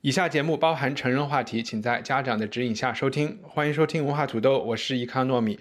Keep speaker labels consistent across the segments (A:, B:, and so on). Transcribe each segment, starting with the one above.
A: 以下节目包含成人话题，请在家长的指引下收听。欢迎收听文化土豆，我是伊康糯米。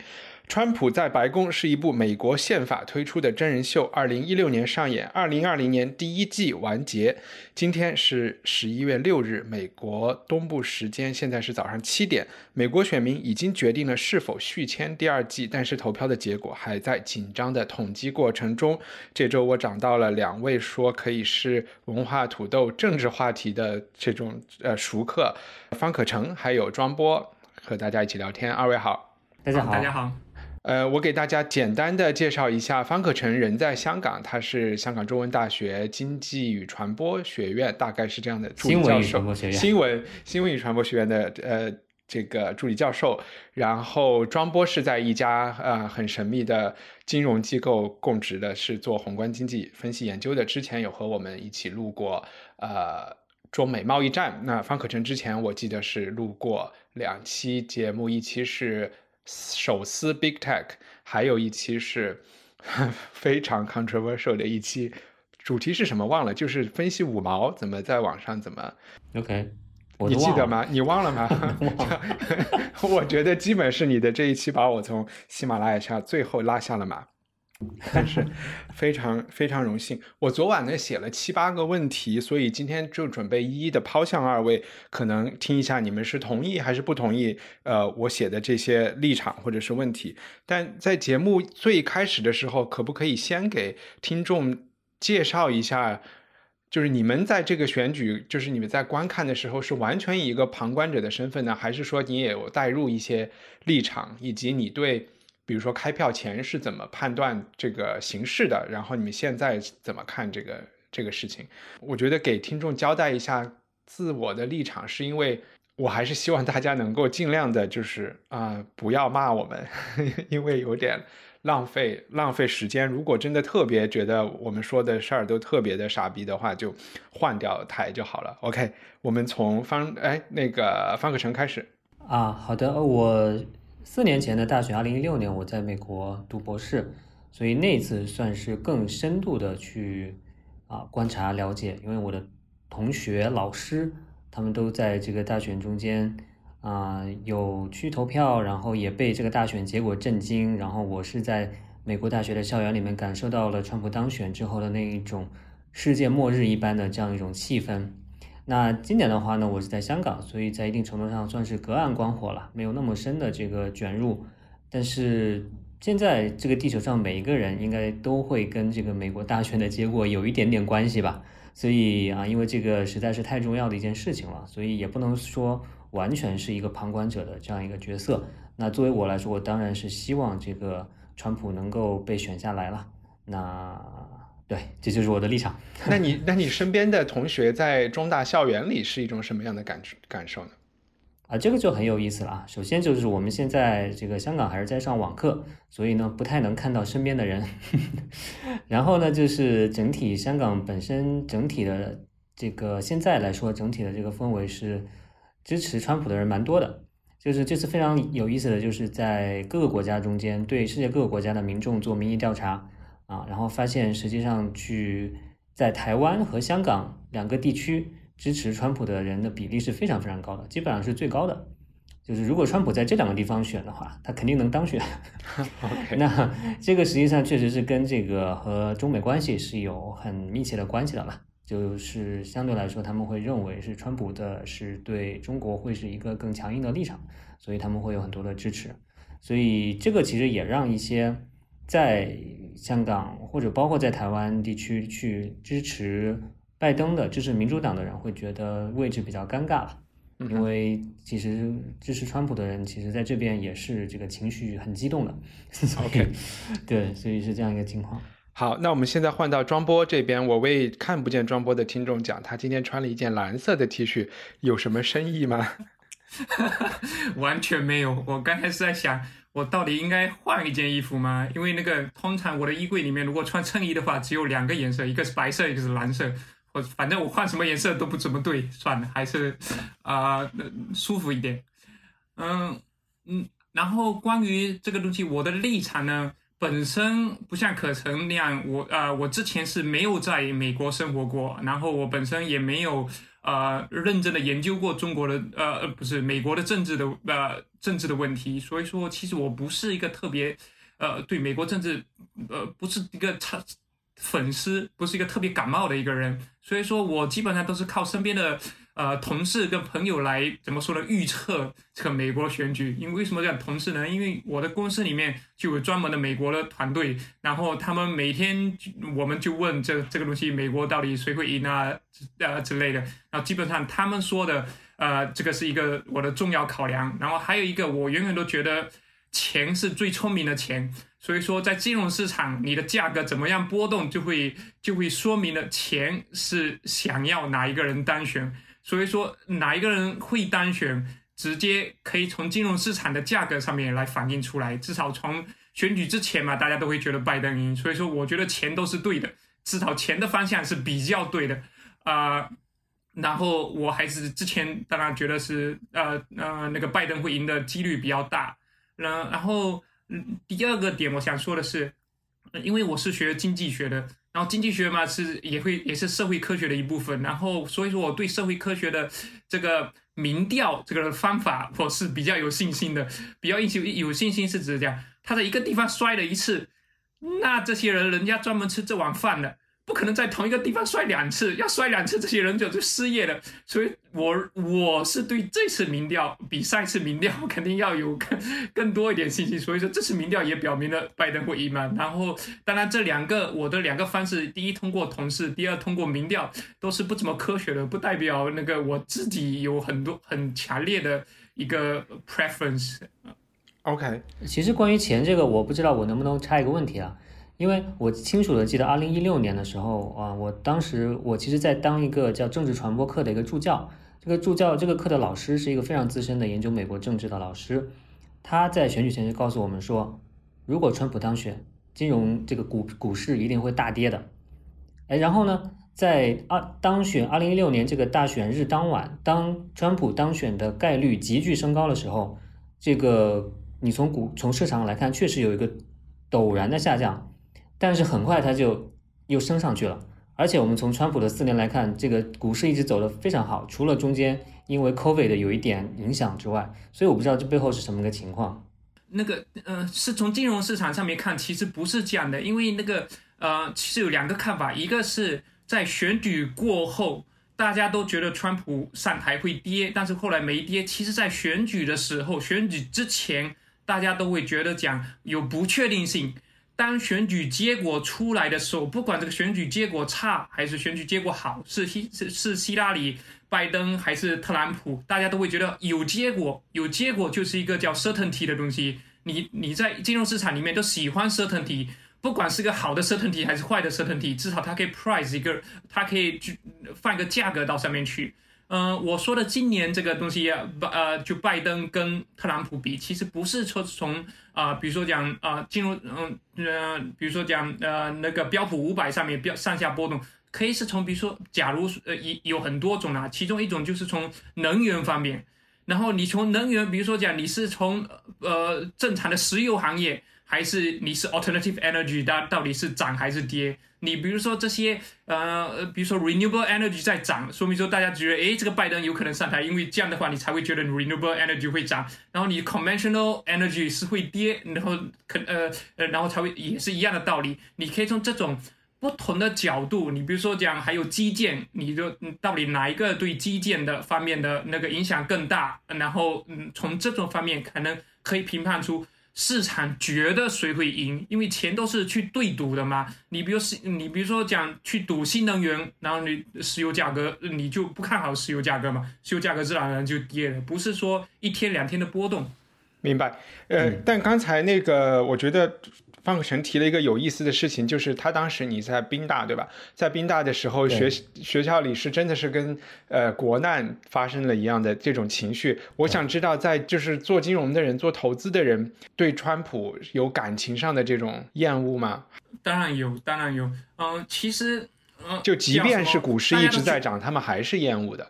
A: 川普在白宫是一部美国宪法推出的真人秀，二零一六年上演，二零二零年第一季完结。今天是十一月六日，美国东部时间现在是早上七点。美国选民已经决定了是否续签第二季，但是投票的结果还在紧张的统计过程中。这周我找到了两位说可以是文化土豆政治话题的这种呃熟客，方可成还有庄波，和大家一起聊天。二位好，
B: 大家好，
C: 大家好。
A: 呃，我给大家简单的介绍一下，方可成人在香港，他是香港中文大学经济与传播学院，大概是这样的助理教授。新闻新闻与传播学院的呃这个助理教授。然后庄波是在一家呃很神秘的金融机构供职的，是做宏观经济分析研究的。之前有和我们一起录过呃中美贸易战。那方可成之前我记得是录过两期节目，一期是。手撕 Big Tech，还有一期是 非常 controversial 的一期，主题是什么忘了，就是分析五毛怎么在网上怎么。
B: OK，
A: 你记得吗？你忘了吗？我觉得基本是你的这一期把我从喜马拉雅上最后拉下了马。但是非常非常荣幸，我昨晚呢写了七八个问题，所以今天就准备一一的抛向二位，可能听一下你们是同意还是不同意，呃，我写的这些立场或者是问题。但在节目最开始的时候，可不可以先给听众介绍一下，就是你们在这个选举，就是你们在观看的时候，是完全以一个旁观者的身份呢，还是说你也有带入一些立场，以及你对？比如说开票前是怎么判断这个形势的？然后你们现在怎么看这个这个事情？我觉得给听众交代一下自我的立场，是因为我还是希望大家能够尽量的，就是啊，不要骂我们，因为有点浪费浪费时间。如果真的特别觉得我们说的事儿都特别的傻逼的话，就换掉台就好了。OK，我们从方哎那个方可成开始
B: 啊，好的，我。四年前的大选，二零一六年我在美国读博士，所以那次算是更深度的去啊观察了解，因为我的同学、老师他们都在这个大选中间啊有去投票，然后也被这个大选结果震惊，然后我是在美国大学的校园里面感受到了川普当选之后的那一种世界末日一般的这样一种气氛。那今年的话呢，我是在香港，所以在一定程度上算是隔岸观火了，没有那么深的这个卷入。但是现在这个地球上每一个人应该都会跟这个美国大选的结果有一点点关系吧。所以啊，因为这个实在是太重要的一件事情了，所以也不能说完全是一个旁观者的这样一个角色。那作为我来说，我当然是希望这个川普能够被选下来了。那。对，这就是我的立场。
A: 那你，那你身边的同学在中大校园里是一种什么样的感感受呢？
B: 啊，这个就很有意思了啊。首先就是我们现在这个香港还是在上网课，所以呢不太能看到身边的人。然后呢，就是整体香港本身整体的这个现在来说，整体的这个氛围是支持川普的人蛮多的。就是这次非常有意思的就是在各个国家中间对世界各个国家的民众做民意调查。啊，然后发现实际上去在台湾和香港两个地区支持川普的人的比例是非常非常高的，基本上是最高的。就是如果川普在这两个地方选的话，他肯定能当选。那这个实际上确实是跟这个和中美关系是有很密切的关系的了。就是相对来说，他们会认为是川普的是对中国会是一个更强硬的立场，所以他们会有很多的支持。所以这个其实也让一些。在香港或者包括在台湾地区去支持拜登的、支持民主党的人会觉得位置比较尴尬了，因为其实支持川普的人其实在这边也是这个情绪很激动的。
A: OK，
B: 对，所以是这样一个情况。
A: 好，那我们现在换到庄波这边，我为看不见庄波的听众讲，他今天穿了一件蓝色的 T 恤，有什么深意吗？
C: 完全没有，我刚才是在想，我到底应该换一件衣服吗？因为那个通常我的衣柜里面，如果穿衬衣的话，只有两个颜色，一个是白色，一个是蓝色。我反正我换什么颜色都不怎么对，算了，还是啊舒服一点。嗯嗯，然后关于这个东西，我的立场呢，本身不像可成那样，我呃我之前是没有在美国生活过，然后我本身也没有。呃，认真的研究过中国的呃，不是美国的政治的呃政治的问题，所以说其实我不是一个特别呃对美国政治呃不是一个差粉丝，不是一个特别感冒的一个人，所以说我基本上都是靠身边的。呃，同事跟朋友来怎么说呢？预测这个美国选举，因为为什么讲同事呢？因为我的公司里面就有专门的美国的团队，然后他们每天我们就问这这个东西，美国到底谁会赢啊？呃之类的。然后基本上他们说的，呃，这个是一个我的重要考量。然后还有一个，我永远都觉得钱是最聪明的钱，所以说在金融市场，你的价格怎么样波动，就会就会说明了钱是想要哪一个人当选。所以说，哪一个人会当选，直接可以从金融市场的价格上面来反映出来。至少从选举之前嘛，大家都会觉得拜登赢。所以说，我觉得钱都是对的，至少钱的方向是比较对的啊。然后我还是之前当然觉得是呃呃那个拜登会赢的几率比较大。然然后第二个点我想说的是，因为我是学经济学的。然后经济学嘛是也会也是社会科学的一部分，然后所以说我对社会科学的这个民调这个方法我是比较有信心的，比较有有信心是指讲他在一个地方摔了一次，那这些人人家专门吃这碗饭的。不可能在同一个地方摔两次，要摔两次，这些人就就失业了。所以，我我是对这次民调比上一次民调肯定要有更 更多一点信心。所以说，这次民调也表明了拜登会赢嘛。然后，当然这两个我的两个方式，第一通过同事，第二通过民调，都是不怎么科学的，不代表那个我自己有很多很强烈的一个 preference。
A: OK，
B: 其实关于钱这个，我不知道我能不能插一个问题啊。因为我清楚的记得，二零一六年的时候啊，我当时我其实在当一个叫政治传播课的一个助教。这个助教这个课的老师是一个非常资深的研究美国政治的老师。他在选举前就告诉我们说，如果川普当选，金融这个股股市一定会大跌的。哎，然后呢，在二当选二零一六年这个大选日当晚，当川普当选的概率急剧升高的时候，这个你从股从市场来看，确实有一个陡然的下降。但是很快它就又升上去了，而且我们从川普的四年来看，这个股市一直走得非常好，除了中间因为 COVID 的有一点影响之外，所以我不知道这背后是什么个情况。
C: 那个，呃，是从金融市场上面看，其实不是这样的，因为那个，呃，其实有两个看法，一个是在选举过后，大家都觉得川普上台会跌，但是后来没跌。其实，在选举的时候，选举之前，大家都会觉得讲有不确定性。当选举结果出来的时候，不管这个选举结果差还是选举结果好，是希是是希拉里、拜登还是特朗普，大家都会觉得有结果，有结果就是一个叫 certainty 的东西。你你在金融市场里面都喜欢 certainty，不管是个好的 certainty 还是坏的 certainty，至少它可以 price 一个，它可以去放一个价格到上面去。嗯，我说的今年这个东西，拜呃，就拜登跟特朗普比，其实不是说从啊，比如说讲啊，金融，嗯呃，比如说讲呃那个标普五百上面标上下波动，可以是从比如说，假如呃有有很多种啊，其中一种就是从能源方面，然后你从能源，比如说讲你是从呃正常的石油行业。还是你是 alternative energy，它到底是涨还是跌？你比如说这些，呃，比如说 renewable energy 在涨，说明说大家觉得，诶，这个拜登有可能上台，因为这样的话你才会觉得 renewable energy 会涨。然后你 conventional energy 是会跌，然后可呃呃，然后才会也是一样的道理。你可以从这种不同的角度，你比如说讲还有基建，你就到底哪一个对基建的方面的那个影响更大？然后嗯，从这种方面可能可以评判出。市场觉得谁会赢？因为钱都是去对赌的嘛。你比如是，你比如说讲去赌新能源，然后你石油价格，你就不看好石油价格嘛？石油价格自然而然就跌了，不是说一天两天的波动。
A: 明白。呃，但刚才那个，我觉得。方可成提了一个有意思的事情，就是他当时你在宾大对吧？在宾大的时候，学学校里是真的是跟呃国难发生了一样的这种情绪。我想知道，在就是做金融的人、做投资的人，对川普有感情上的这种厌恶吗？
C: 当然有，当然有。嗯，其实，嗯，
A: 就即便是股市一直在涨，他们还是厌恶的。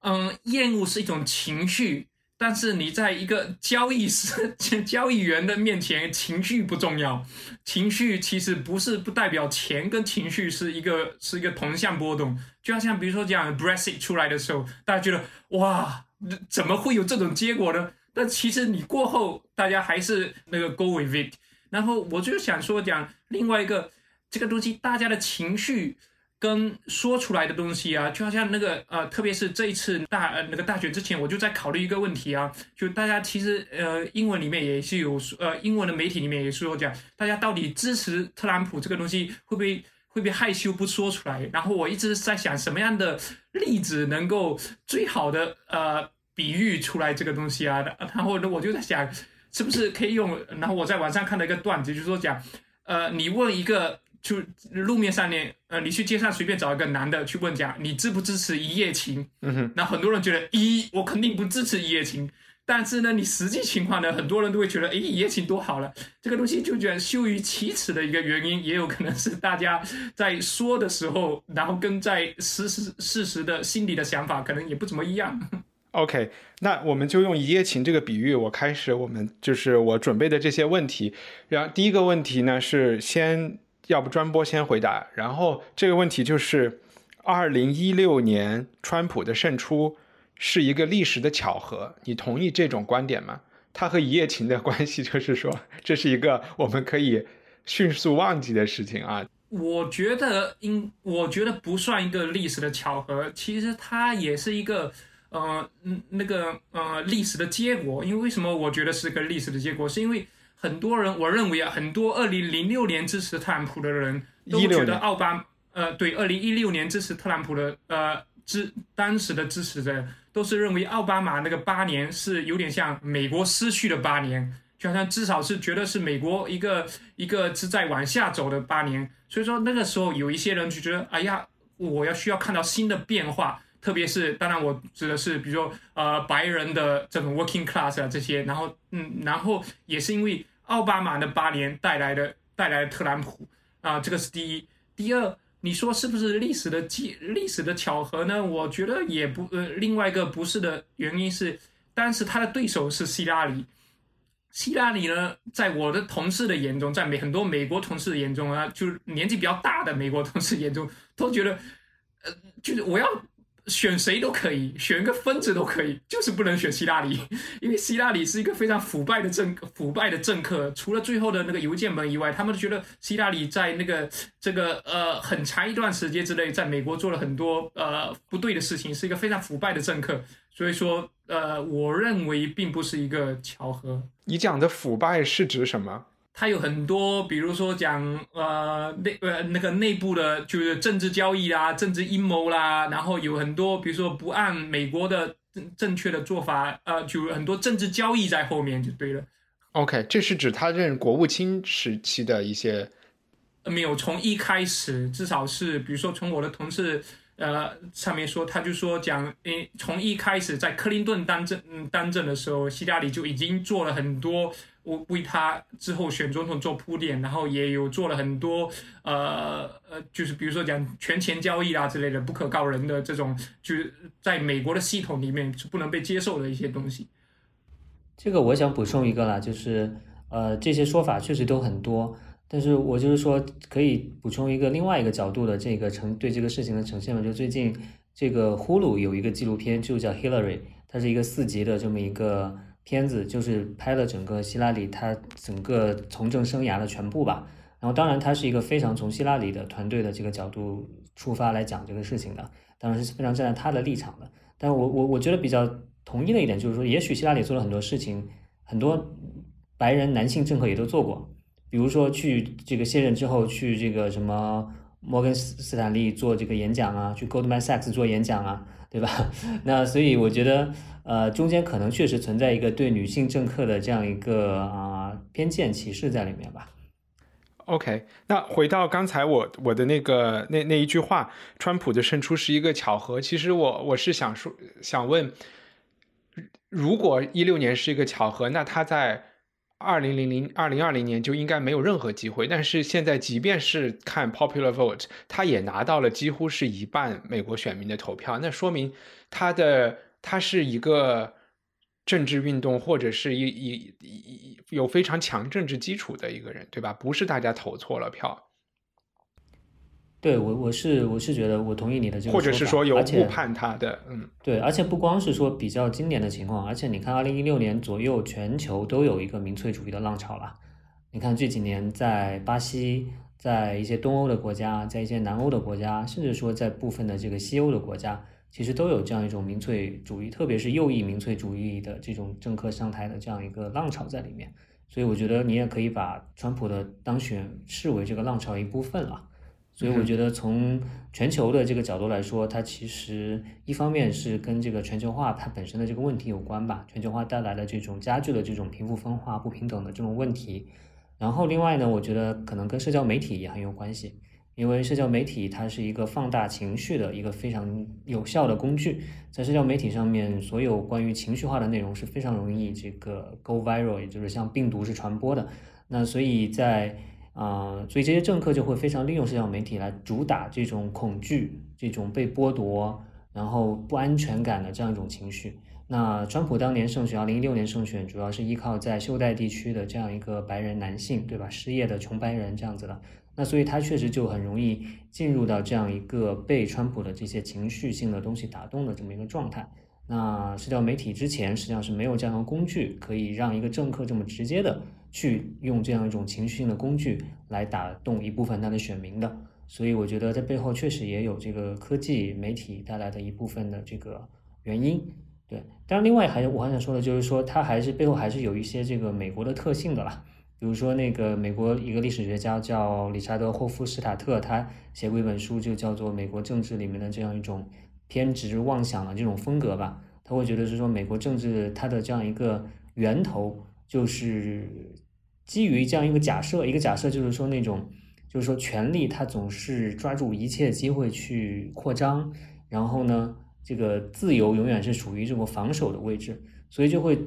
C: 嗯，厌恶是一种情绪。但是你在一个交易师、交易员的面前，情绪不重要。情绪其实不是不代表钱跟情绪是一个是一个同向波动。就好像比如说讲 Brexit 出来的时候，大家觉得哇，怎么会有这种结果呢？但其实你过后，大家还是那个 go with it。然后我就想说讲另外一个这个东西，大家的情绪。跟说出来的东西啊，就好像那个呃，特别是这一次大呃那个大选之前，我就在考虑一个问题啊，就大家其实呃英文里面也是有呃英文的媒体里面也是有讲，大家到底支持特朗普这个东西会不会会不会害羞不说出来？然后我一直在想什么样的例子能够最好的呃比喻出来这个东西啊，然后呢我就在想是不是可以用，然后我在网上看到一个段子，就是说讲呃你问一个。就路面上面，呃，你去街上随便找一个男的去问讲，你支不支持一夜情？
A: 嗯哼，
C: 那很多人觉得一，我肯定不支持一夜情。但是呢，你实际情况呢，很多人都会觉得，哎，一夜情多好了。这个东西就觉得羞于启齿的一个原因，也有可能是大家在说的时候，然后跟在事实事实的心里的想法可能也不怎么一样。
A: OK，那我们就用一夜情这个比喻，我开始我们就是我准备的这些问题。然后第一个问题呢是先。要不专播先回答，然后这个问题就是，二零一六年川普的胜出是一个历史的巧合，你同意这种观点吗？他和一夜情的关系就是说，这是一个我们可以迅速忘记的事情啊。
C: 我觉得应，我觉得不算一个历史的巧合，其实它也是一个呃，那个呃历史的结果。因为为什么我觉得是个历史的结果？是因为。很多人，我认为啊，很多二零零六年支持特朗普的人都觉得奥巴，呃，对，二零一六年支持特朗普的，呃，支当时的支持者都是认为奥巴马那个八年是有点像美国失去的八年，就好像至少是觉得是美国一个一个是在往下走的八年，所以说那个时候有一些人就觉得，哎呀，我要需要看到新的变化。特别是，当然我指的是，比如说，呃，白人的这种 working class 啊这些，然后，嗯，然后也是因为奥巴马的八年带来的带来的特朗普啊，这个是第一。第二，你说是不是历史的记历史的巧合呢？我觉得也不，呃，另外一个不是的原因是，当时他的对手是希拉里，希拉里呢，在我的同事的眼中，在美很多美国同事的眼中啊，就是年纪比较大的美国同事眼中，都觉得，呃，就是我要。选谁都可以，选个分子都可以，就是不能选希拉里，因为希拉里是一个非常腐败的政腐败的政客。除了最后的那个邮件门以外，他们都觉得希拉里在那个这个呃很长一段时间之内，在美国做了很多呃不对的事情，是一个非常腐败的政客。所以说，呃，我认为并不是一个巧合。
A: 你讲的腐败是指什么？
C: 它有很多，比如说讲呃内呃那个内部的，就是政治交易啦、政治阴谋啦，然后有很多，比如说不按美国的正正确的做法，呃，就很多政治交易在后面就对了。
A: OK，这是指他任国务卿时期的一些，
C: 没有从一开始，至少是比如说从我的同事呃上面说，他就说讲，诶，从一开始在克林顿当政嗯当政的时候，希拉里就已经做了很多。为为他之后选总统做铺垫，然后也有做了很多，呃呃，就是比如说讲权钱交易啊之类的不可告人的这种，就是在美国的系统里面是不能被接受的一些东西。
B: 这个我想补充一个啦，就是呃这些说法确实都很多，但是我就是说可以补充一个另外一个角度的这个呈对这个事情的呈现嘛，就最近这个呼噜有一个纪录片就叫 Hillary，它是一个四集的这么一个。片子就是拍了整个希拉里他整个从政生涯的全部吧，然后当然他是一个非常从希拉里的团队的这个角度出发来讲这个事情的，当然是非常站在他的立场的。但我我我觉得比较同意的一点就是说，也许希拉里做了很多事情，很多白人男性政客也都做过，比如说去这个卸任之后去这个什么摩根斯坦利做这个演讲啊，去 Goldman Sachs 做演讲啊，对吧？那所以我觉得。呃，中间可能确实存在一个对女性政客的这样一个啊偏见歧视在里面吧。
A: OK，那回到刚才我我的那个那那一句话，川普的胜出是一个巧合。其实我我是想说，想问，如果一六年是一个巧合，那他在二零零零二零二零年就应该没有任何机会。但是现在，即便是看 popular vote，他也拿到了几乎是一半美国选民的投票，那说明他的他是一个。政治运动或者是一一一有非常强政治基础的一个人，对吧？不是大家投错了票。
B: 对我，我是我是觉得我同意你的这个
A: 或者是说有误判他的，嗯，
B: 对，而且不光是说比较经典的情况，而且你看，二零一六年左右，全球都有一个民粹主义的浪潮了。你看这几年，在巴西，在一些东欧的国家，在一些南欧的国家，甚至说在部分的这个西欧的国家。其实都有这样一种民粹主义，特别是右翼民粹主义的这种政客上台的这样一个浪潮在里面，所以我觉得你也可以把川普的当选视为这个浪潮一部分了。所以我觉得从全球的这个角度来说，它其实一方面是跟这个全球化它本身的这个问题有关吧，全球化带来的这种加剧的这种贫富分化、不平等的这种问题。然后另外呢，我觉得可能跟社交媒体也很有关系。因为社交媒体它是一个放大情绪的一个非常有效的工具，在社交媒体上面，所有关于情绪化的内容是非常容易这个 go viral，也就是像病毒是传播的。那所以在啊，所以这些政客就会非常利用社交媒体来主打这种恐惧、这种被剥夺、然后不安全感的这样一种情绪。那川普当年胜选，二零一六年胜选，主要是依靠在袖带地区的这样一个白人男性，对吧？失业的穷白人这样子的。那所以他确实就很容易进入到这样一个被川普的这些情绪性的东西打动的这么一个状态。那社交媒体之前实际上是没有这样的工具，可以让一个政客这么直接的去用这样一种情绪性的工具来打动一部分他的选民的。所以我觉得在背后确实也有这个科技媒体带来的一部分的这个原因。对，当然另外还我还想说的就是说，它还是背后还是有一些这个美国的特性的啦。比如说，那个美国一个历史学家叫理查德·霍夫施塔特，他写过一本书，就叫做《美国政治里面的这样一种偏执妄想的这种风格》吧。他会觉得是说，美国政治它的这样一个源头，就是基于这样一个假设，一个假设就是说，那种就是说，权力它总是抓住一切机会去扩张，然后呢，这个自由永远是处于这种防守的位置，所以就会。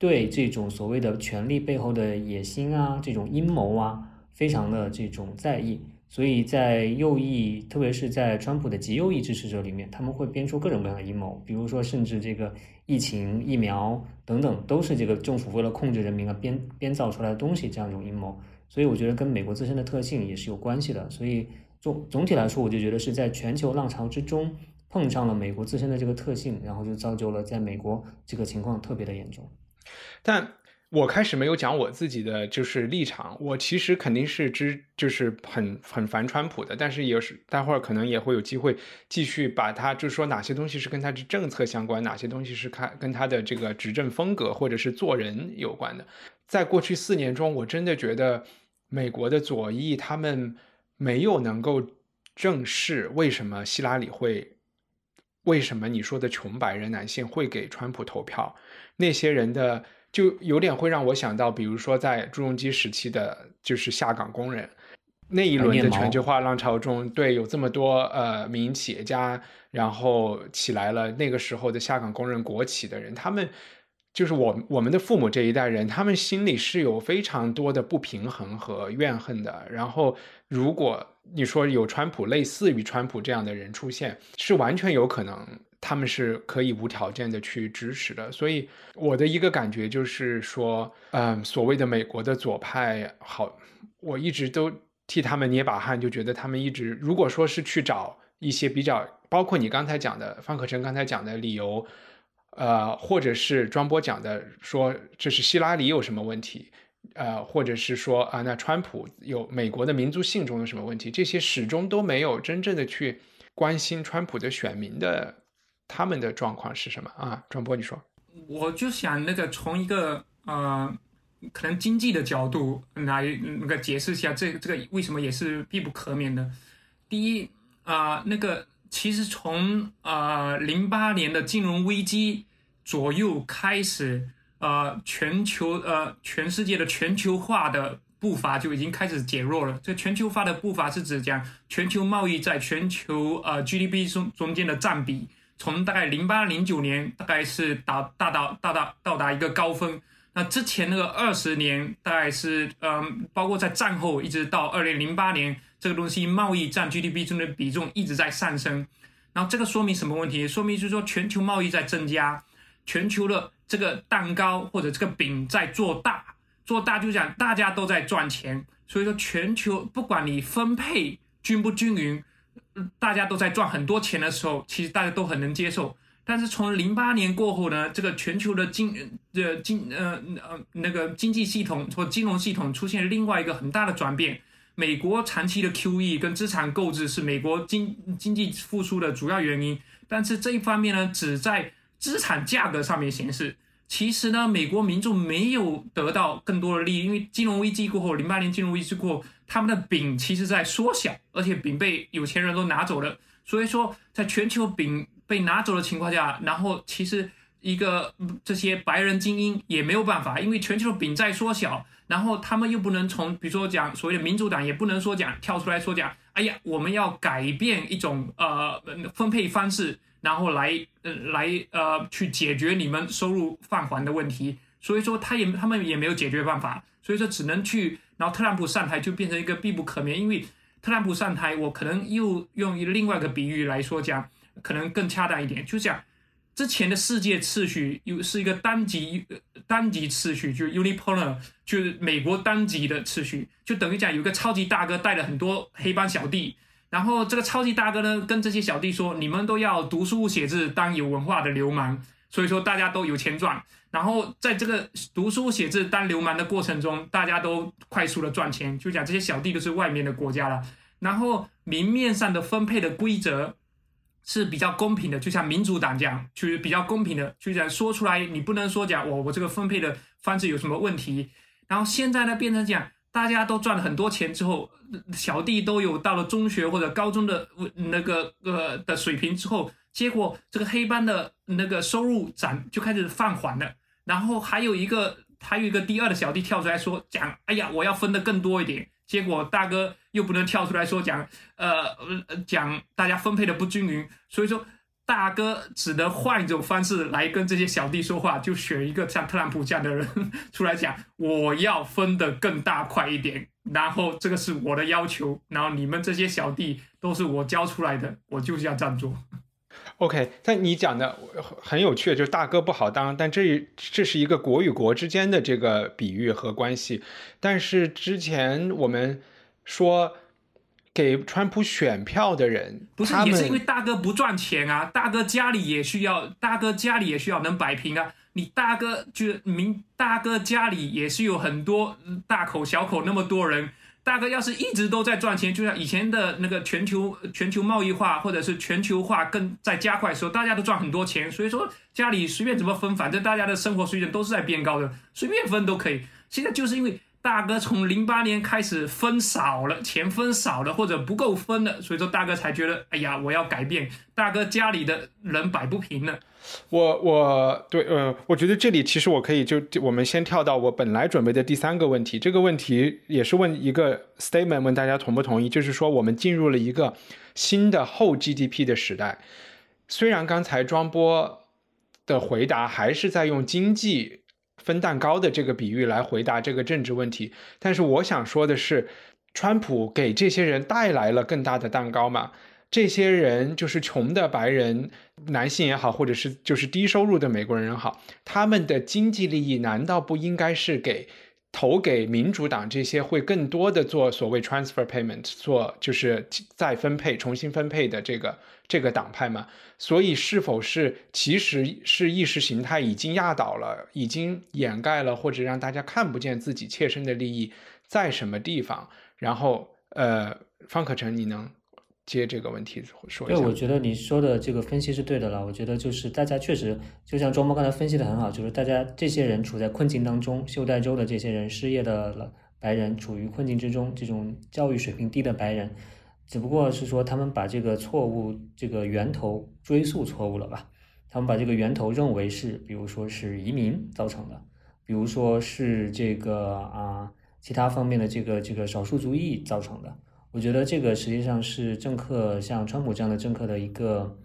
B: 对这种所谓的权力背后的野心啊，这种阴谋啊，非常的这种在意，所以在右翼，特别是在川普的极右翼支持者里面，他们会编出各种各样的阴谋，比如说甚至这个疫情、疫苗等等，都是这个政府为了控制人民而编编造出来的东西，这样一种阴谋。所以我觉得跟美国自身的特性也是有关系的。所以总总体来说，我就觉得是在全球浪潮之中碰上了美国自身的这个特性，然后就造就了在美国这个情况特别的严重。
A: 但我开始没有讲我自己的就是立场，我其实肯定是支就是很很烦川普的，但是也是待会儿可能也会有机会继续把他就是说哪些东西是跟他的政策相关，哪些东西是看跟他的这个执政风格或者是做人有关的。在过去四年中，我真的觉得美国的左翼他们没有能够正视为什么希拉里会，为什么你说的穷白人男性会给川普投票，那些人的。就有点会让我想到，比如说在朱镕基时期的，就是下岗工人那一轮的全球化浪潮中，对，有这么多呃民营企业家，然后起来了。那个时候的下岗工人、国企的人，他们就是我我们的父母这一代人，他们心里是有非常多的不平衡和怨恨的。然后，如果你说有川普类似于川普这样的人出现，是完全有可能。他们是可以无条件的去支持的，所以我的一个感觉就是说，嗯，所谓的美国的左派，好，我一直都替他们捏把汗，就觉得他们一直，如果说是去找一些比较，包括你刚才讲的方可成刚才讲的理由，呃，或者是庄波讲的说这是希拉里有什么问题，呃，或者是说啊，那川普有美国的民族性中有什么问题，这些始终都没有真正的去关心川普的选民的。他们的状况是什么啊？庄波，你说，
C: 我就想那个从一个呃，可能经济的角度来那个解释一下，这这个为什么也是必不可免的。第一啊，那个其实从呃零八年的金融危机左右开始，呃，全球呃全世界的全球化的步伐就已经开始减弱了。这全球化的步伐是指讲全球贸易在全球呃 GDP 中中间的占比，从大概零八零九年大概是达大到到达到达一个高峰。那之前那个二十年大概是嗯，包括在战后一直到二零零八年，这个东西贸易占 GDP 中的比重一直在上升。然后这个说明什么问题？说明就是说全球贸易在增加，全球的这个蛋糕或者这个饼在做大，做大就讲大家都在赚钱。所以说全球不管你分配均不均匀，大家都在赚很多钱的时候，其实大家都很能接受。但是从零八年过后呢，这个全球的经呃经呃呃那个经济系统或金融系统出现另外一个很大的转变。美国长期的 QE 跟资产购置是美国经经济复苏的主要原因，但是这一方面呢，只在资产价格上面显示。其实呢，美国民众没有得到更多的利益，因为金融危机过后，零八年金融危机过后，他们的饼其实在缩小，而且饼被有钱人都拿走了。所以说，在全球饼。被拿走的情况下，然后其实一个这些白人精英也没有办法，因为全球的饼在缩小，然后他们又不能从，比如说讲所谓的民主党也不能说讲跳出来说讲，哎呀，我们要改变一种呃分配方式，然后来呃来呃去解决你们收入放缓的问题，所以说他也他们也没有解决办法，所以说只能去，然后特朗普上台就变成一个必不可免，因为特朗普上台，我可能又用另外一个比喻来说讲。可能更恰当一点，就讲之前的世界秩序又是一个单极单极秩序，就是 unipolar，就是美国单极的秩序，就等于讲有个超级大哥带了很多黑帮小弟，然后这个超级大哥呢跟这些小弟说，你们都要读书写字，当有文化的流氓，所以说大家都有钱赚，然后在这个读书写字当流氓的过程中，大家都快速的赚钱，就讲这些小弟都是外面的国家了，然后明面上的分配的规则。是比较公平的，就像民主党这样，就是比较公平的，就讲说出来，你不能说讲我我这个分配的方式有什么问题。然后现在呢，变成讲大家都赚了很多钱之后，小弟都有到了中学或者高中的那个呃的水平之后，结果这个黑帮的那个收入涨就开始放缓了。然后还有一个还有一个第二的小弟跳出来说讲，哎呀，我要分的更多一点。结果大哥又不能跳出来说讲，呃讲大家分配的不均匀，所以说大哥只能换一种方式来跟这些小弟说话，就选一个像特朗普这样的人 出来讲，我要分的更大块一点，然后这个是我的要求，然后你们这些小弟都是我教出来的，我就是要这样做。
A: OK，但你讲的很有趣，就是大哥不好当，但这这是一个国与国之间的这个比喻和关系。但是之前我们说给川普选票的人，
C: 不是也是因为大哥不赚钱啊？大哥家里也需要，大哥家里也需要能摆平啊。你大哥就明大哥家里也是有很多大口小口那么多人。大哥，要是一直都在赚钱，就像以前的那个全球全球贸易化或者是全球化更在加快的时候，大家都赚很多钱，所以说家里随便怎么分，反正大家的生活水准都是在变高的，随便分都可以。现在就是因为大哥从零八年开始分少了，钱分少了或者不够分了，所以说大哥才觉得，哎呀，我要改变。大哥家里的人摆不平了。
A: 我我对呃，我觉得这里其实我可以就我们先跳到我本来准备的第三个问题。这个问题也是问一个 statement，问大家同不同意？就是说我们进入了一个新的后 GDP 的时代。虽然刚才庄波的回答还是在用经济分蛋糕的这个比喻来回答这个政治问题，但是我想说的是，川普给这些人带来了更大的蛋糕嘛？这些人就是穷的白人，男性也好，或者是就是低收入的美国人也好，他们的经济利益难道不应该是给投给民主党这些会更多的做所谓 transfer payment 做就是再分配、重新分配的这个这个党派吗？所以是否是其实是意识形态已经压倒了，已经掩盖了，或者让大家看不见自己切身的利益在什么地方？然后呃，方可成，你能？接这个问题说一
B: 下。对，我觉得你说的这个分析是对的了。我觉得就是大家确实，就像周波刚才分析的很好，就是大家这些人处在困境当中，袖带州的这些人失业的白人处于困境之中，这种教育水平低的白人，只不过是说他们把这个错误这个源头追溯错误了吧？他们把这个源头认为是，比如说是移民造成的，比如说是这个啊其他方面的这个这个少数族裔造成的。我觉得这个实际上是政客像川普这样的政客的一个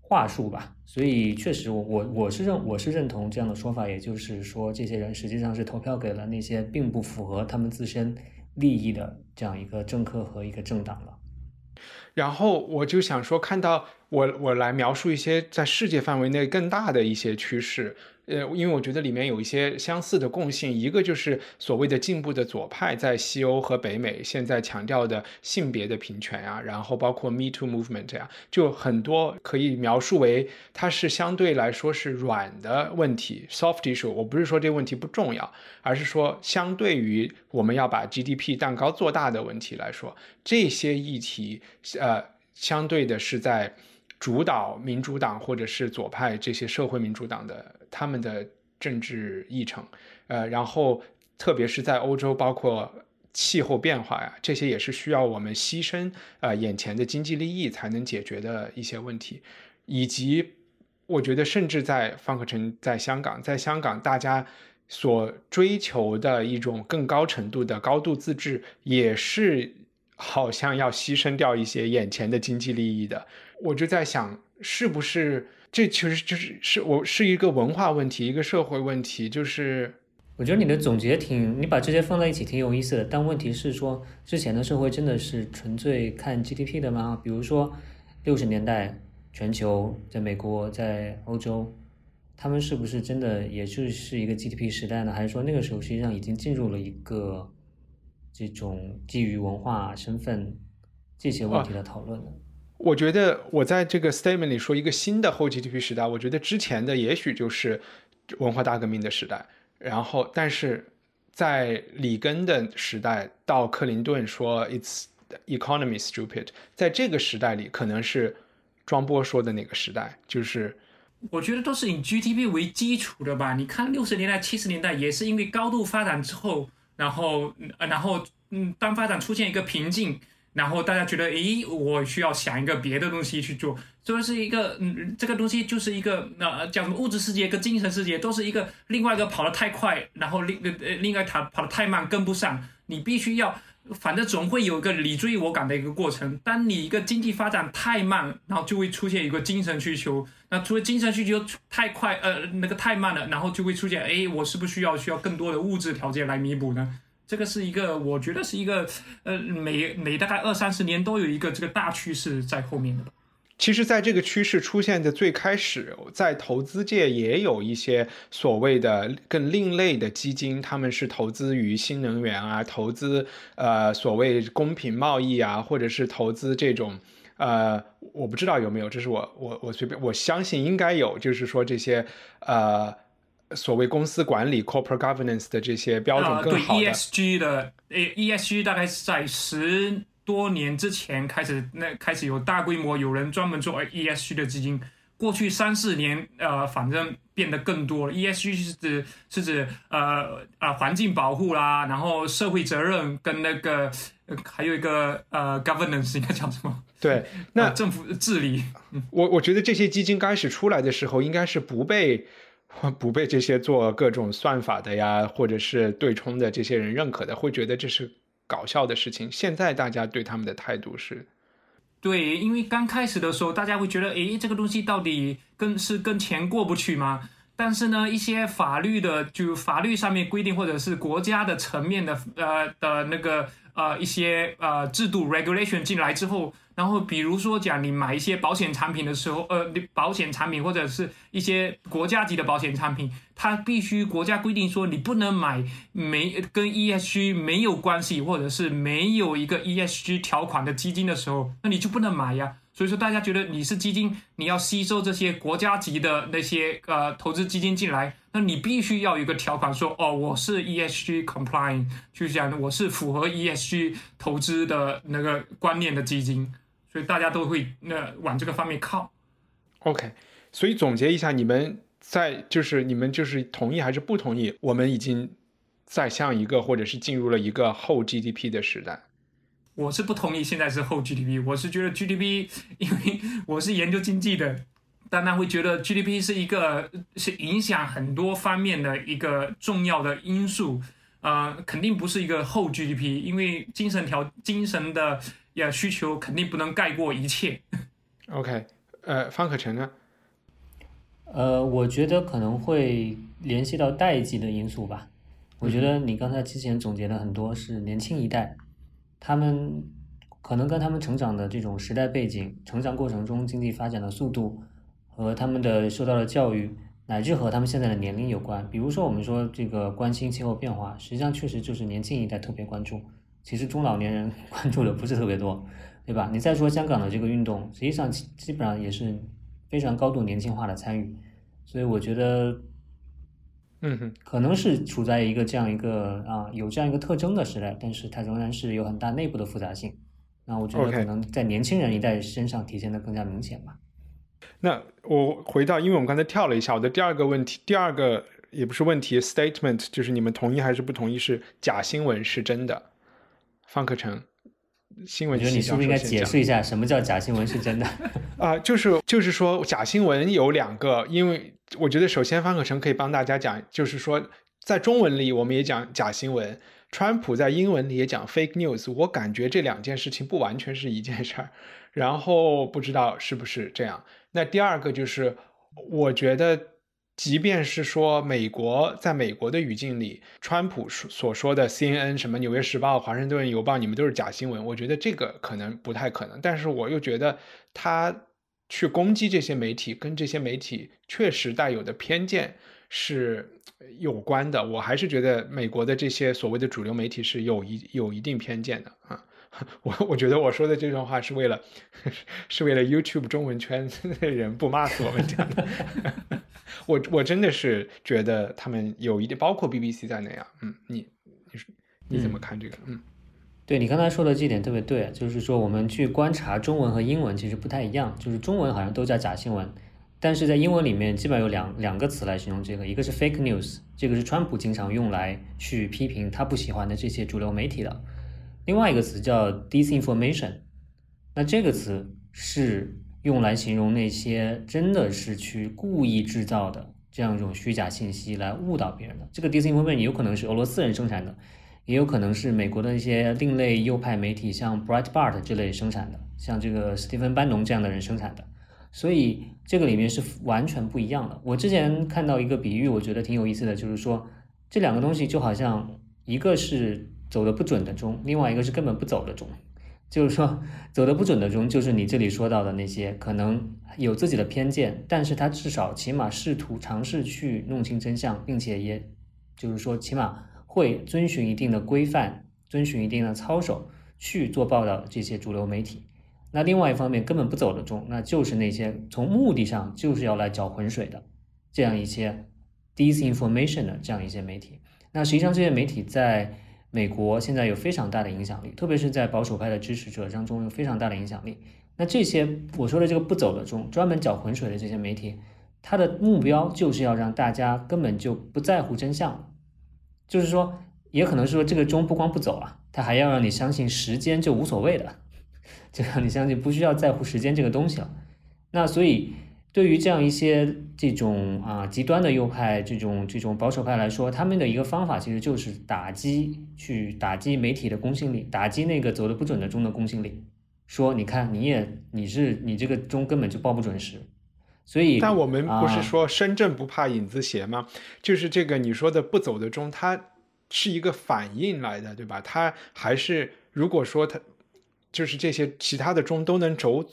B: 话术吧。所以确实，我我我是认我是认同这样的说法，也就是说，这些人实际上是投票给了那些并不符合他们自身利益的这样一个政客和一个政党了。
A: 然后我就想说，看到我我来描述一些在世界范围内更大的一些趋势。呃，因为我觉得里面有一些相似的共性，一个就是所谓的进步的左派在西欧和北美现在强调的性别的平权啊，然后包括 Me Too Movement 这样，就很多可以描述为它是相对来说是软的问题，soft issue。我不是说这个问题不重要，而是说相对于我们要把 GDP 蛋糕做大的问题来说，这些议题呃相对的是在。主导民主党或者是左派这些社会民主党的他们的政治议程，呃，然后特别是在欧洲，包括气候变化呀，这些也是需要我们牺牲呃眼前的经济利益才能解决的一些问题，以及我觉得甚至在方可成在香港，在香港大家所追求的一种更高程度的高度自治，也是好像要牺牲掉一些眼前的经济利益的。我就在想，是不是这其实就是是我是一个文化问题，一个社会问题。就是
B: 我觉得你的总结挺，你把这些放在一起挺有意思的。但问题是说，之前的社会真的是纯粹看 GDP 的吗？比如说六十年代，全球在美国、在欧洲，他们是不是真的也就是一个 GDP 时代呢？还是说那个时候实际上已经进入了一个这种基于文化身份这些问题的讨论呢？
A: 我觉得我在这个 statement 里说一个新的后 GDP 时代，我觉得之前的也许就是文化大革命的时代，然后但是在里根的时代到克林顿说 it's economy stupid，在这个时代里可能是庄波说的那个时代，就是
C: 我觉得都是以 GDP 为基础的吧。你看六十年代、七十年代也是因为高度发展之后，然后然后嗯，当发展出现一个瓶颈。然后大家觉得，诶，我需要想一个别的东西去做，这是一个，嗯，这个东西就是一个，呃，叫什么物质世界跟精神世界都是一个另外一个跑得太快，然后另呃另外跑跑得太慢跟不上，你必须要，反正总会有一个你追我赶的一个过程。当你一个经济发展太慢，然后就会出现一个精神需求，那除了精神需求太快，呃，那个太慢了，然后就会出现，诶，我是不是需要需要更多的物质条件来弥补呢？这个是一个，我觉得是一个，呃，每每大概二三十年都有一个这个大趋势在后面的。
A: 其实，在这个趋势出现的最开始，在投资界也有一些所谓的更另类的基金，他们是投资于新能源啊，投资呃所谓公平贸易啊，或者是投资这种呃，我不知道有没有，这是我我我随便，我相信应该有，就是说这些呃。所谓公司管理 （corporate governance） 的这些标准更好
C: 的。对 ESG 的，呃，ESG 大概是在十多年之前开始，那开始有大规模有人专门做 ESG 的基金。过去三四年，呃，反正变得更多了。ESG 是指是指呃啊环境保护啦，然后社会责任跟那个还有一个呃 governance 应该叫什么？
A: 对，那
C: 政府治理。
A: 我我觉得这些基金刚开始出来的时候，应该是不被。不被这些做各种算法的呀，或者是对冲的这些人认可的，会觉得这是搞笑的事情。现在大家对他们的态度是，
C: 对，因为刚开始的时候，大家会觉得，诶，这个东西到底跟是跟钱过不去吗？但是呢，一些法律的，就法律上面规定，或者是国家的层面的，呃的那个呃一些呃制度 regulation 进来之后。然后，比如说讲你买一些保险产品的时候，呃，保险产品或者是一些国家级的保险产品，它必须国家规定说你不能买没跟 ESG 没有关系，或者是没有一个 ESG 条款的基金的时候，那你就不能买呀。所以说，大家觉得你是基金，你要吸收这些国家级的那些呃投资基金进来，那你必须要有一个条款说，哦，我是 ESG compliant，就是讲我是符合 ESG 投资的那个观念的基金。所以大家都会那往这个方面靠。
A: OK，所以总结一下，你们在就是你们就是同意还是不同意？我们已经在向一个或者是进入了一个后 GDP 的时代。
C: 我是不同意，现在是后 GDP。我是觉得 GDP，因为我是研究经济的，当然会觉得 GDP 是一个是影响很多方面的一个重要的因素。呃，肯定不是一个后 GDP，因为精神条精神的呀需求肯定不能盖过一切。
A: OK，呃，方可成呢？
B: 呃，我觉得可能会联系到代际的因素吧。我觉得你刚才之前总结的很多是年轻一代，他们可能跟他们成长的这种时代背景、成长过程中经济发展的速度和他们的受到的教育，乃至和他们现在的年龄有关。比如说，我们说这个关心气候变化，实际上确实就是年轻一代特别关注，其实中老年人 关注的不是特别多，对吧？你再说香港的这个运动，实际上基基本上也是非常高度年轻化的参与，所以我觉得。
A: 嗯哼，
B: 可能是处在一个这样一个啊有这样一个特征的时代，但是它仍然是有很大内部的复杂性。那我觉得可能在年轻人一代身上体现的更加明显吧。
A: 那我回到，因为我们刚才跳了一下，我的第二个问题，第二个也不是问题，statement 就是你们同意还是不同意是假新闻是真的？方克成。新闻，
B: 你觉得你是不是应该解释一下什么叫假新闻是真的？
A: 啊，就是就是说假新闻有两个，因为我觉得首先方可成可以帮大家讲，就是说在中文里我们也讲假新闻，川普在英文里也讲 fake news，我感觉这两件事情不完全是一件事儿，然后不知道是不是这样。那第二个就是我觉得。即便是说美国，在美国的语境里，川普所说的 CNN、什么《纽约时报》、《华盛顿邮报》，你们都是假新闻，我觉得这个可能不太可能。但是我又觉得他去攻击这些媒体，跟这些媒体确实带有的偏见是有关的。我还是觉得美国的这些所谓的主流媒体是有一有一定偏见的啊。我我觉得我说的这段话是为了 是为了 YouTube 中文圈的人不骂死我们这样的。我我真的是觉得他们有一点，包括 BBC 在内啊，嗯，你你是你怎么看这个？嗯，
B: 对你刚才说的这点特别对，就是说我们去观察中文和英文其实不太一样，就是中文好像都叫假新闻，但是在英文里面基本上有两两个词来形容这个，一个是 fake news，这个是川普经常用来去批评他不喜欢的这些主流媒体的，另外一个词叫 disinformation，那这个词是。用来形容那些真的是去故意制造的这样一种虚假信息来误导别人的，这个 disinformation 有可能是俄罗斯人生产的，也有可能是美国的一些另类右派媒体，像 Breitbart 这类生产的，像这个史蒂芬班农这样的人生产的，所以这个里面是完全不一样的。我之前看到一个比喻，我觉得挺有意思的，就是说这两个东西就好像一个是走的不准的钟，另外一个是根本不走的钟。就是说，走的不准的中，就是你这里说到的那些可能有自己的偏见，但是他至少起码试图尝试去弄清真相，并且也就是说，起码会遵循一定的规范，遵循一定的操守去做报道这些主流媒体。那另外一方面根本不走的中，那就是那些从目的上就是要来搅浑水的这样一些 disinformation 的这样一些媒体。那实际上这些媒体在。美国现在有非常大的影响力，特别是在保守派的支持者当中有非常大的影响力。那这些我说的这个不走的中，专门搅浑水的这些媒体，它的目标就是要让大家根本就不在乎真相，就是说，也可能是说这个钟不光不走啊，它还要让你相信时间就无所谓的，就让你相信不需要在乎时间这个东西了。那所以。对于这样一些这种啊极端的右派，这种这种保守派来说，他们的一个方法其实就是打击，去打击媒体的公信力，打击那个走的不准的钟的公信力。说你看，你也你是你这个钟根本就报不准时，所以
A: 但我们不是说身正不怕影子斜吗？就是这个你说的不走的钟，它是一个反应来的，对吧？它还是如果说它就是这些其他的钟都能走。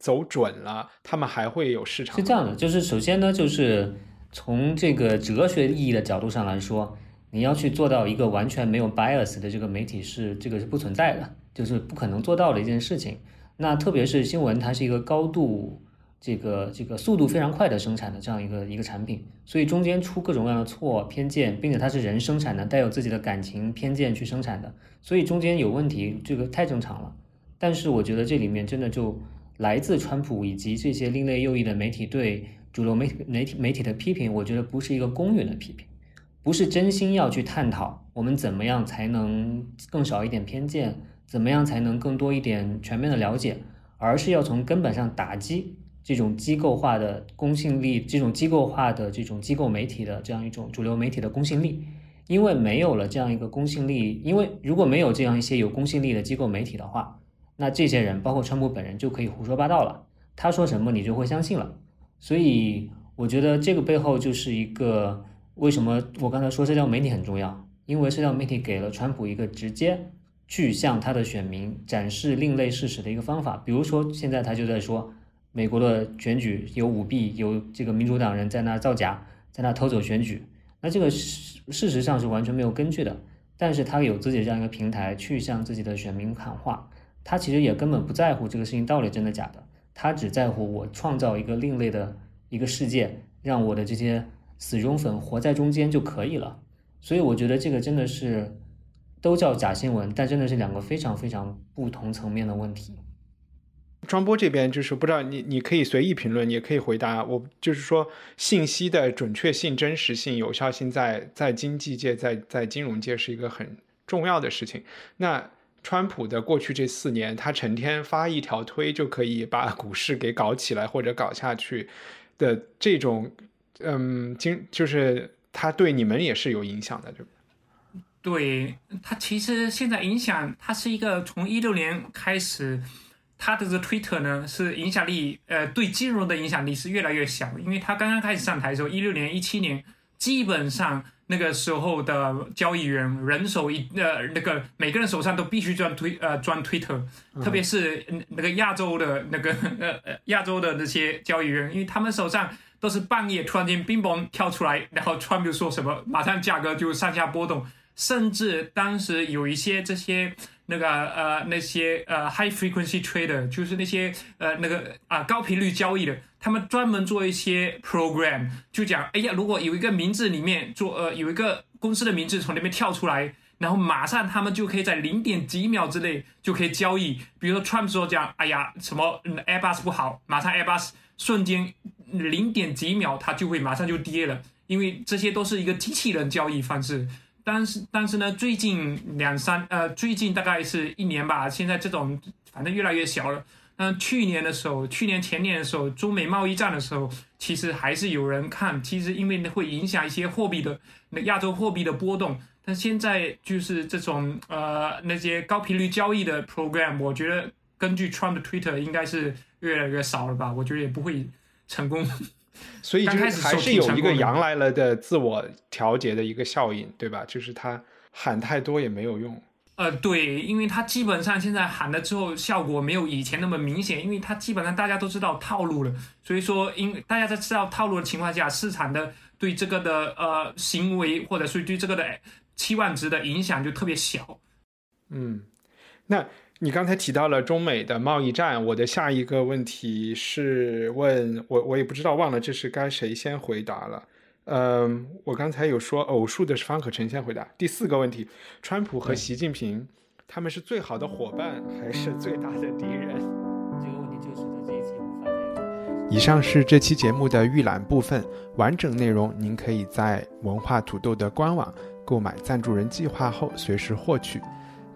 A: 走准了，他们还会有市场。
B: 是这样的，就是首先呢，就是从这个哲学意义的角度上来说，你要去做到一个完全没有 bias 的这个媒体是这个是不存在的，就是不可能做到的一件事情。那特别是新闻，它是一个高度这个这个速度非常快的生产的这样一个一个产品，所以中间出各种各样的错偏见，并且它是人生产的，带有自己的感情偏见去生产的，所以中间有问题，这个太正常了。但是我觉得这里面真的就。来自川普以及这些另类右翼的媒体对主流媒体媒体媒体的批评，我觉得不是一个公允的批评，不是真心要去探讨我们怎么样才能更少一点偏见，怎么样才能更多一点全面的了解，而是要从根本上打击这种机构化的公信力，这种机构化的这种机构媒体的这样一种主流媒体的公信力。因为没有了这样一个公信力，因为如果没有这样一些有公信力的机构媒体的话，那这些人包括川普本人就可以胡说八道了，他说什么你就会相信了。所以我觉得这个背后就是一个为什么我刚才说社交媒体很重要，因为社交媒体给了川普一个直接去向他的选民展示另类事实的一个方法。比如说现在他就在说。美国的选举有舞弊，有这个民主党人在那造假，在那偷走选举。那这个事事实上是完全没有根据的。但是他有自己这样一个平台去向自己的选民喊话，他其实也根本不在乎这个事情到底真的假的，他只在乎我创造一个另类的一个世界，让我的这些死忠粉活在中间就可以了。所以我觉得这个真的是都叫假新闻，但真的是两个非常非常不同层面的问题。
A: 庄波这边就是不知道你，你可以随意评论，也可以回答我。就是说，信息的准确性、真实性、有效性，在在经济界、在在金融界是一个很重要的事情。那川普的过去这四年，他成天发一条推就可以把股市给搞起来或者搞下去的这种，嗯，经就是他对你们也是有影响的，对不
C: 对？他其实现在影响，他是一个从一六年开始。他的这 Twitter 呢，是影响力，呃，对金融的影响力是越来越小。因为他刚刚开始上台的时候，一六年、一七年，基本上那个时候的交易员人手一，呃，那个每个人手上都必须装推，呃，装 Twitter，特别是那个亚洲的那个，呃，亚洲的那些交易员，因为他们手上都是半夜突然间冰崩跳出来，然后川普说什么，马上价格就上下波动，甚至当时有一些这些。那个呃那些呃 high frequency trader 就是那些呃那个啊高频率交易的，他们专门做一些 program，就讲哎呀，如果有一个名字里面做呃有一个公司的名字从那边跳出来，然后马上他们就可以在零点几秒之内就可以交易。比如说 Trump 说讲哎呀什么 Airbus 不好，马上 Airbus 瞬间零点几秒它就会马上就跌了，因为这些都是一个机器人交易方式。但是但是呢，最近两三呃，最近大概是一年吧，现在这种反正越来越小了。那去年的时候，去年前年的时候，中美贸易战的时候，其实还是有人看，其实因为会影响一些货币的那亚洲货币的波动。但现在就是这种呃那些高频率交易的 program，我觉得根据 Trump 的 Twitter 应该是越来越少了吧？我觉得也不会成功。
A: 所以 就是还是有一个羊来了的自我调节的一个效应，对吧？就是他喊太多也没有用。
C: 呃，对，因为他基本上现在喊了之后效果没有以前那么明显，因为他基本上大家都知道套路了。所以说，因大家在知道套路的情况下，市场的对这个的呃行为或者是对这个的期望值的影响就特别小。
A: 嗯，那。你刚才提到了中美的贸易战，我的下一个问题是问我，我也不知道忘了这是该谁先回答了。嗯，我刚才有说偶数的是方可成先回答。第四个问题，川普和习近平他们是最好的伙伴还是最大的敌人？
B: 这个问题就是在这一期无法
A: 以上是这期节目的预览部分，完整内容您可以在文化土豆的官网购买赞助人计划后随时获取。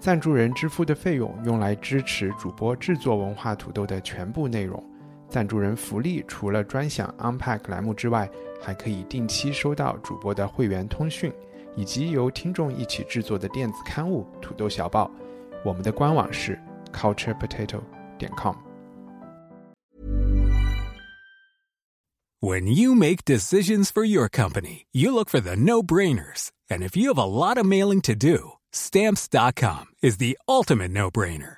A: 赞助人支付的费用用来支持主播制作文化土豆的全部内容。赞助人福利除了专享 Unpack 栏目之外，还可以定期收到主播的会员通讯，以及由听众一起制作的电子刊物《土豆小报》。我们的官网是 culturepotato 点
D: com。When you make decisions for your company, you look for the no-brainers, and if you have a lot of mailing to do. Stamps.com is the ultimate no brainer.